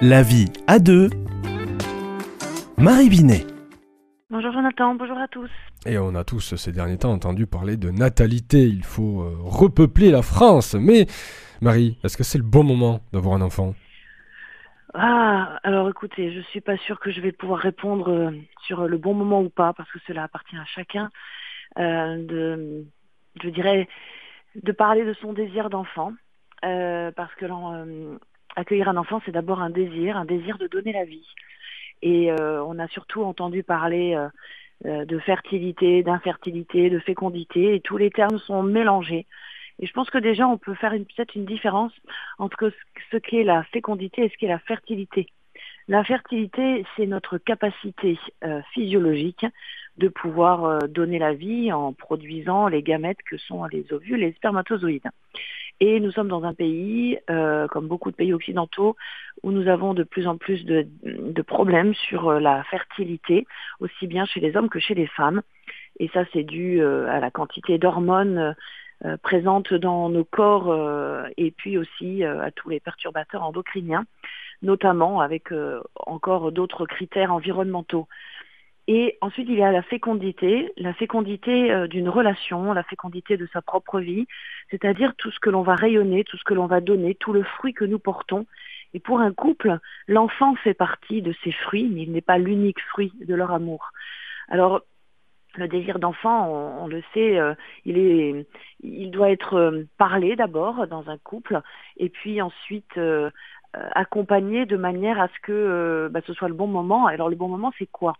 La vie à deux. Marie Binet. Bonjour Jonathan, bonjour à tous. Et on a tous ces derniers temps entendu parler de natalité. Il faut euh, repeupler la France. Mais Marie, est-ce que c'est le bon moment d'avoir un enfant? Ah, alors écoutez, je suis pas sûre que je vais pouvoir répondre euh, sur le bon moment ou pas, parce que cela appartient à chacun euh, de, je dirais, de parler de son désir d'enfant, euh, parce que euh, accueillir un enfant, c'est d'abord un désir, un désir de donner la vie. Et euh, on a surtout entendu parler euh, euh, de fertilité, d'infertilité, de fécondité, et tous les termes sont mélangés. Et je pense que déjà, on peut faire peut-être une différence entre ce- qu'est la fécondité et ce qu'est la fertilité. La fertilité, c'est notre capacité physiologique de pouvoir donner la vie en produisant les gamètes que sont les ovules et les spermatozoïdes. Et nous sommes dans un pays, euh, comme beaucoup de pays occidentaux, où nous avons de plus en plus de, de problèmes sur euh, la fertilité, aussi bien chez les hommes que chez les femmes. Et ça, c'est dû euh, à la quantité d'hormones euh, présentes dans nos corps euh, et puis aussi à tous les perturbateurs endocriniens, notamment avec encore d'autres critères environnementaux. Et ensuite, il y a la fécondité, la fécondité euh, d'une relation, la fécondité de sa propre vie, c'est-à-dire tout ce que l'on va rayonner, tout ce que l'on va donner, tout le fruit que nous portons. Et pour un couple, l'enfant fait partie de ces fruits, mais il n'est pas l'unique fruit de leur amour. Alors, le désir d'enfant, on, le sait, euh, il, est, il doit être euh, parlé d'abord dans un couple, et puis ensuite euh, accompagné de manière à ce que bah, ce soit le bon moment. Alors le bon moment, c'est quoi?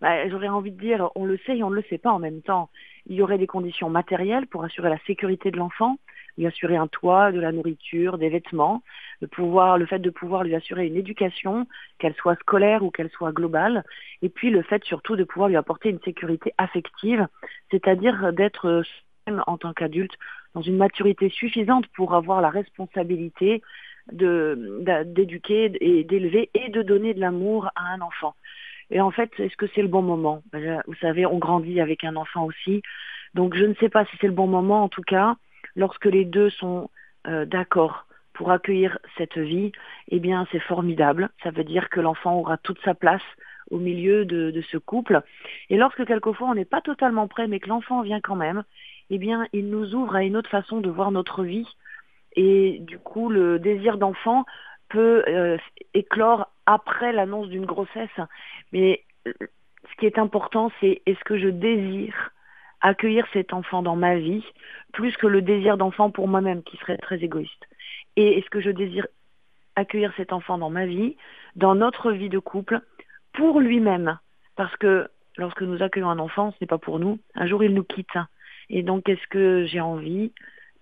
Bah, J'aurais envie de dire, on le sait et on ne le sait pas en même temps. Il y aurait des conditions matérielles pour assurer la sécurité de l'enfant, lui assurer un toit, de la nourriture, des vêtements, le, pouvoir, le fait de pouvoir lui assurer une éducation, qu'elle soit scolaire ou qu'elle soit globale, et puis le fait surtout de pouvoir lui apporter une sécurité affective, c'est-à-dire d'être en tant qu'adulte dans une maturité suffisante pour avoir la responsabilité d'éduquer et d'élever et de donner de l'amour à un enfant. Et en fait, est-ce que c'est le bon moment? Ben, Vous savez, on grandit avec un enfant aussi. Donc je ne sais pas si c'est le bon moment. En tout cas, lorsque les deux sont euh, d'accord pour accueillir cette vie, eh bien c'est formidable. Ça veut dire que l'enfant aura toute sa place au milieu de, de ce couple. Et lorsque quelquefois on n'est pas totalement prêt, mais que l'enfant vient quand même, eh bien il nous ouvre à une autre façon de voir notre vie. Et du coup, le désir d'enfant peut euh, éclore après l'annonce d'une grossesse. Mais ce qui est important, c'est est-ce que je désire accueillir cet enfant dans ma vie plus que le désir d'enfant pour moi-même qui serait très égoïste? Et est-ce que je désire accueillir cet enfant dans ma vie, dans notre vie de couple, pour lui-même? Parce que lorsque nous accueillons un enfant, ce n'est pas pour nous. Un jour, il nous quitte. Et donc, est-ce que j'ai envie,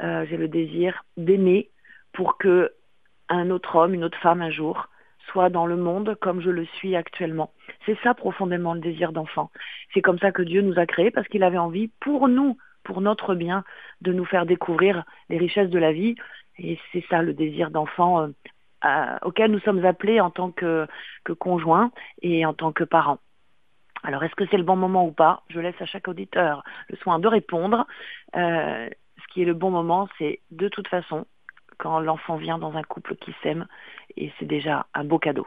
euh, j'ai le désir d'aimer pour que un autre homme, une autre femme un jour soit dans le monde comme je le suis actuellement. C'est ça profondément le désir d'enfant. C'est comme ça que Dieu nous a créés parce qu'il avait envie pour nous, pour notre bien, de nous faire découvrir les richesses de la vie. Et c'est ça le désir d'enfant euh, auquel nous sommes appelés en tant que, que conjoints et en tant que parents. Alors est-ce que c'est le bon moment ou pas? Je laisse à chaque auditeur le soin de répondre. Euh, ce qui est le bon moment, c'est de toute façon quand l'enfant vient dans un couple qui s'aime et c'est déjà un beau cadeau.